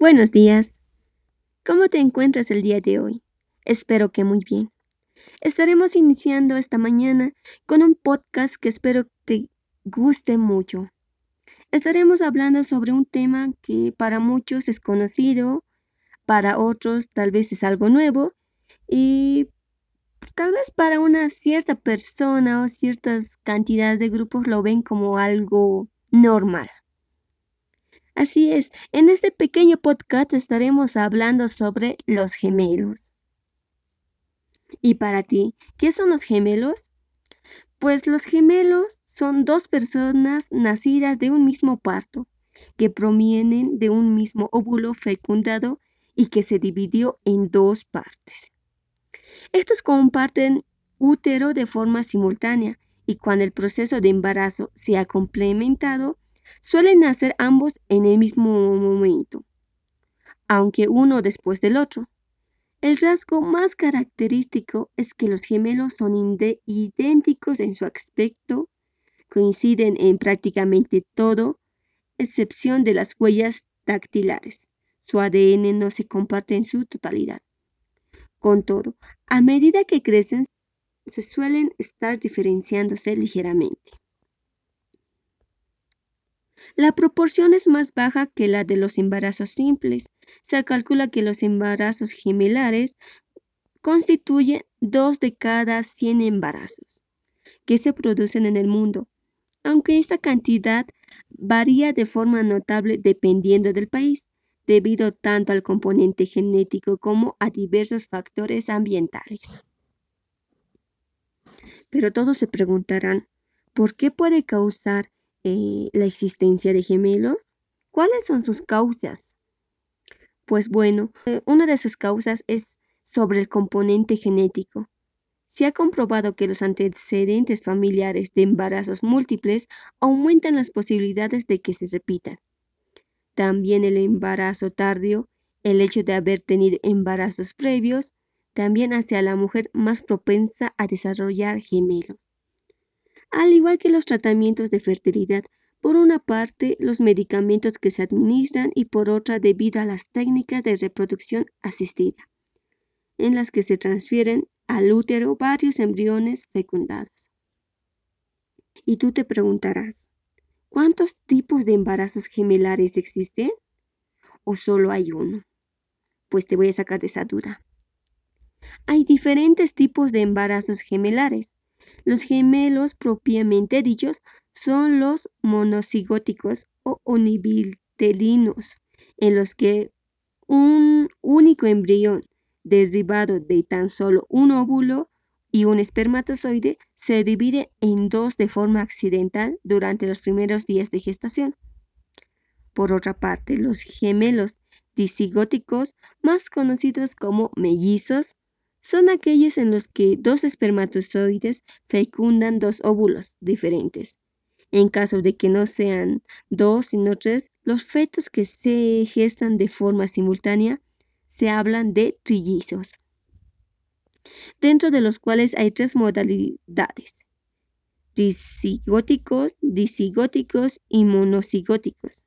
Buenos días. ¿Cómo te encuentras el día de hoy? Espero que muy bien. Estaremos iniciando esta mañana con un podcast que espero te guste mucho. Estaremos hablando sobre un tema que para muchos es conocido, para otros tal vez es algo nuevo y tal vez para una cierta persona o ciertas cantidades de grupos lo ven como algo normal. Así es, en este pequeño podcast estaremos hablando sobre los gemelos. ¿Y para ti, qué son los gemelos? Pues los gemelos son dos personas nacidas de un mismo parto, que provienen de un mismo óvulo fecundado y que se dividió en dos partes. Estos comparten útero de forma simultánea y cuando el proceso de embarazo se ha complementado, Suelen nacer ambos en el mismo momento, aunque uno después del otro. El rasgo más característico es que los gemelos son idénticos en su aspecto, coinciden en prácticamente todo, excepción de las huellas dactilares. Su ADN no se comparte en su totalidad. Con todo, a medida que crecen, se suelen estar diferenciándose ligeramente. La proporción es más baja que la de los embarazos simples. Se calcula que los embarazos gemelares constituyen dos de cada 100 embarazos que se producen en el mundo, aunque esta cantidad varía de forma notable dependiendo del país, debido tanto al componente genético como a diversos factores ambientales. Pero todos se preguntarán, ¿por qué puede causar eh, la existencia de gemelos? ¿Cuáles son sus causas? Pues bueno, eh, una de sus causas es sobre el componente genético. Se ha comprobado que los antecedentes familiares de embarazos múltiples aumentan las posibilidades de que se repitan. También el embarazo tardío, el hecho de haber tenido embarazos previos, también hace a la mujer más propensa a desarrollar gemelos al igual que los tratamientos de fertilidad, por una parte los medicamentos que se administran y por otra debido a las técnicas de reproducción asistida, en las que se transfieren al útero varios embriones fecundados. Y tú te preguntarás, ¿cuántos tipos de embarazos gemelares existen? ¿O solo hay uno? Pues te voy a sacar de esa duda. Hay diferentes tipos de embarazos gemelares, los gemelos propiamente dichos son los monocigóticos o univiltelinos, en los que un único embrión derivado de tan solo un óvulo y un espermatozoide se divide en dos de forma accidental durante los primeros días de gestación. Por otra parte, los gemelos disigóticos, más conocidos como mellizos, son aquellos en los que dos espermatozoides fecundan dos óvulos diferentes. En caso de que no sean dos sino tres, los fetos que se gestan de forma simultánea se hablan de trillizos, dentro de los cuales hay tres modalidades, disigóticos, disigóticos y monocigóticos.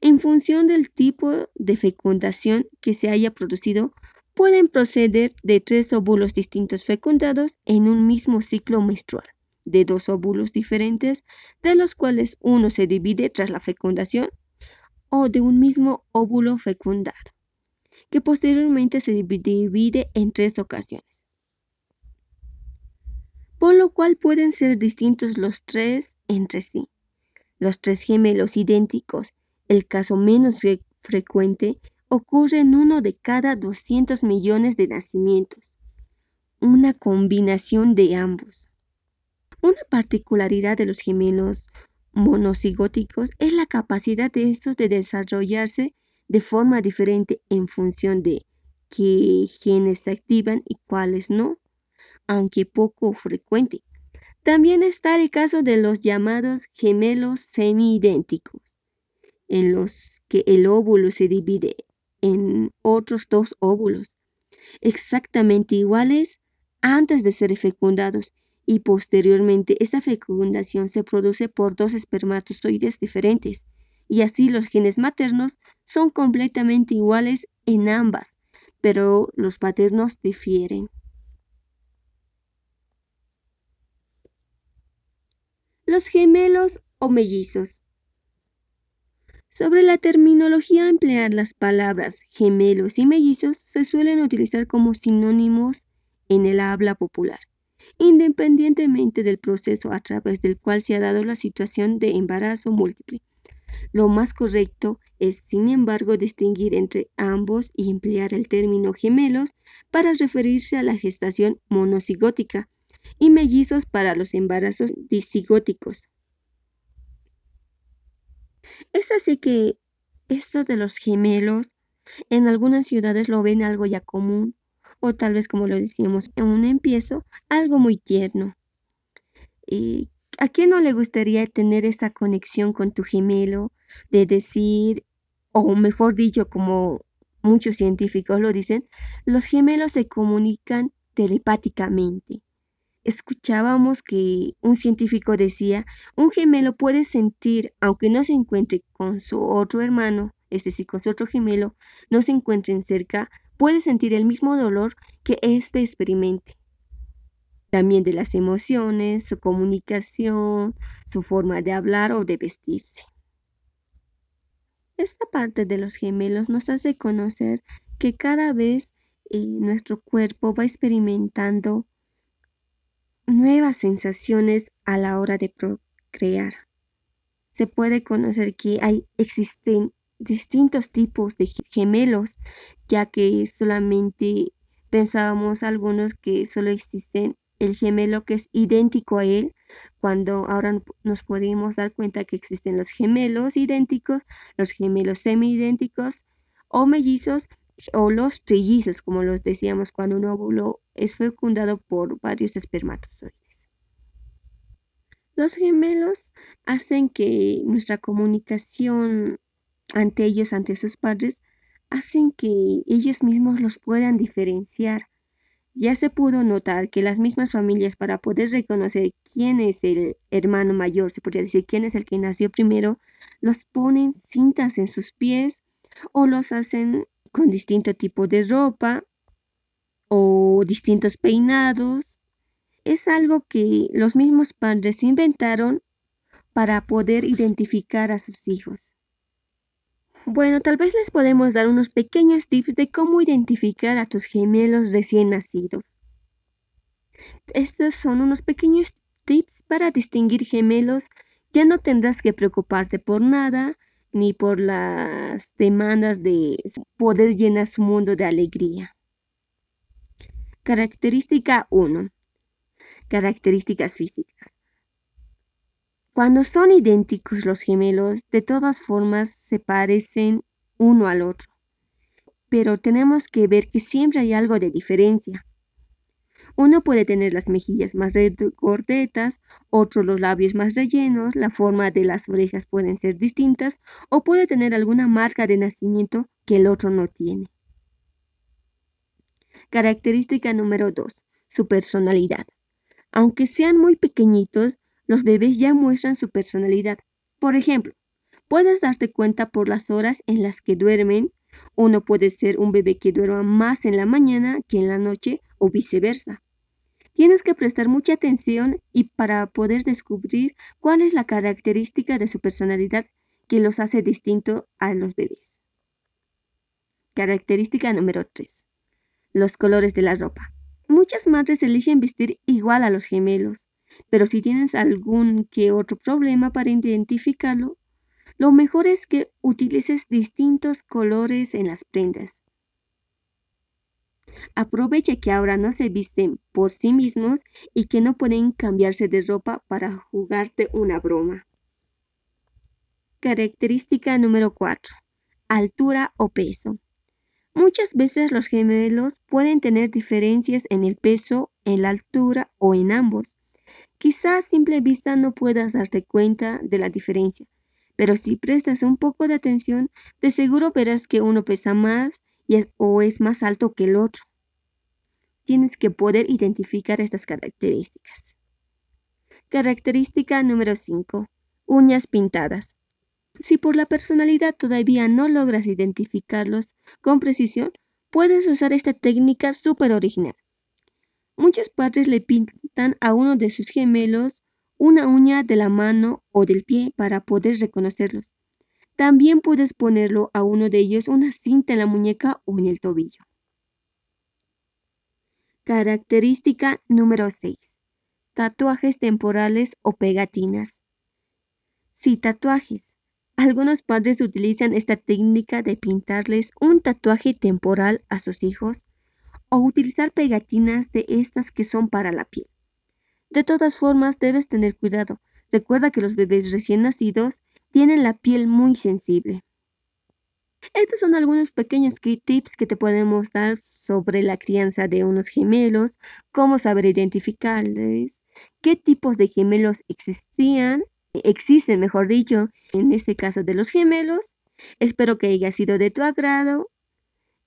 En función del tipo de fecundación que se haya producido, pueden proceder de tres óvulos distintos fecundados en un mismo ciclo menstrual, de dos óvulos diferentes, de los cuales uno se divide tras la fecundación, o de un mismo óvulo fecundado, que posteriormente se divide en tres ocasiones. Por lo cual pueden ser distintos los tres entre sí. Los tres gemelos idénticos, el caso menos frecuente, ocurre en uno de cada 200 millones de nacimientos. Una combinación de ambos. Una particularidad de los gemelos monocigóticos es la capacidad de estos de desarrollarse de forma diferente en función de qué genes se activan y cuáles no, aunque poco frecuente. También está el caso de los llamados gemelos semiidénticos, en los que el óvulo se divide en otros dos óvulos, exactamente iguales antes de ser fecundados y posteriormente esta fecundación se produce por dos espermatozoides diferentes y así los genes maternos son completamente iguales en ambas, pero los paternos difieren. Los gemelos o mellizos. Sobre la terminología emplear las palabras gemelos y mellizos se suelen utilizar como sinónimos en el habla popular, independientemente del proceso a través del cual se ha dado la situación de embarazo múltiple. Lo más correcto es, sin embargo, distinguir entre ambos y emplear el término gemelos para referirse a la gestación monocigótica y mellizos para los embarazos disigóticos. Es así que esto de los gemelos en algunas ciudades lo ven algo ya común o tal vez como lo decíamos en un empiezo, algo muy tierno. ¿Y ¿A quién no le gustaría tener esa conexión con tu gemelo de decir, o mejor dicho, como muchos científicos lo dicen, los gemelos se comunican telepáticamente? Escuchábamos que un científico decía, un gemelo puede sentir, aunque no se encuentre con su otro hermano, es decir, con su otro gemelo, no se encuentren cerca, puede sentir el mismo dolor que éste experimente. También de las emociones, su comunicación, su forma de hablar o de vestirse. Esta parte de los gemelos nos hace conocer que cada vez eh, nuestro cuerpo va experimentando nuevas sensaciones a la hora de procrear. Se puede conocer que hay, existen distintos tipos de gemelos, ya que solamente pensábamos algunos que solo existen el gemelo que es idéntico a él, cuando ahora nos podemos dar cuenta que existen los gemelos idénticos, los gemelos semi-idénticos o mellizos o los trillizos, como los decíamos cuando un óvulo es fecundado por varios espermatozoides. Los gemelos hacen que nuestra comunicación ante ellos, ante sus padres, hacen que ellos mismos los puedan diferenciar. Ya se pudo notar que las mismas familias para poder reconocer quién es el hermano mayor, se podría decir quién es el que nació primero, los ponen cintas en sus pies o los hacen con distinto tipo de ropa o distintos peinados. Es algo que los mismos padres inventaron para poder identificar a sus hijos. Bueno, tal vez les podemos dar unos pequeños tips de cómo identificar a tus gemelos recién nacidos. Estos son unos pequeños tips para distinguir gemelos. Ya no tendrás que preocuparte por nada, ni por las demandas de poder llenar su mundo de alegría. Característica 1. Características físicas. Cuando son idénticos los gemelos, de todas formas se parecen uno al otro. Pero tenemos que ver que siempre hay algo de diferencia. Uno puede tener las mejillas más gordetas, otro los labios más rellenos, la forma de las orejas pueden ser distintas o puede tener alguna marca de nacimiento que el otro no tiene. Característica número 2. Su personalidad. Aunque sean muy pequeñitos, los bebés ya muestran su personalidad. Por ejemplo, puedes darte cuenta por las horas en las que duermen. Uno puede ser un bebé que duerma más en la mañana que en la noche o viceversa. Tienes que prestar mucha atención y para poder descubrir cuál es la característica de su personalidad que los hace distinto a los bebés. Característica número 3. Los colores de la ropa. Muchas madres eligen vestir igual a los gemelos, pero si tienes algún que otro problema para identificarlo, lo mejor es que utilices distintos colores en las prendas. Aprovecha que ahora no se visten por sí mismos y que no pueden cambiarse de ropa para jugarte una broma. Característica número 4. Altura o peso. Muchas veces los gemelos pueden tener diferencias en el peso, en la altura o en ambos. Quizás a simple vista no puedas darte cuenta de la diferencia, pero si prestas un poco de atención, de seguro verás que uno pesa más y o es más alto que el otro tienes que poder identificar estas características. Característica número 5. Uñas pintadas. Si por la personalidad todavía no logras identificarlos con precisión, puedes usar esta técnica súper original. Muchos padres le pintan a uno de sus gemelos una uña de la mano o del pie para poder reconocerlos. También puedes ponerlo a uno de ellos una cinta en la muñeca o en el tobillo. Característica número 6. Tatuajes temporales o pegatinas. Si tatuajes. Algunos padres utilizan esta técnica de pintarles un tatuaje temporal a sus hijos o utilizar pegatinas de estas que son para la piel. De todas formas, debes tener cuidado. Recuerda que los bebés recién nacidos tienen la piel muy sensible. Estos son algunos pequeños tips que te podemos dar sobre la crianza de unos gemelos, cómo saber identificarles, qué tipos de gemelos existían, existen, mejor dicho, en este caso de los gemelos. Espero que haya sido de tu agrado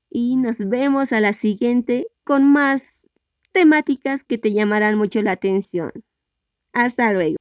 y nos vemos a la siguiente con más temáticas que te llamarán mucho la atención. Hasta luego.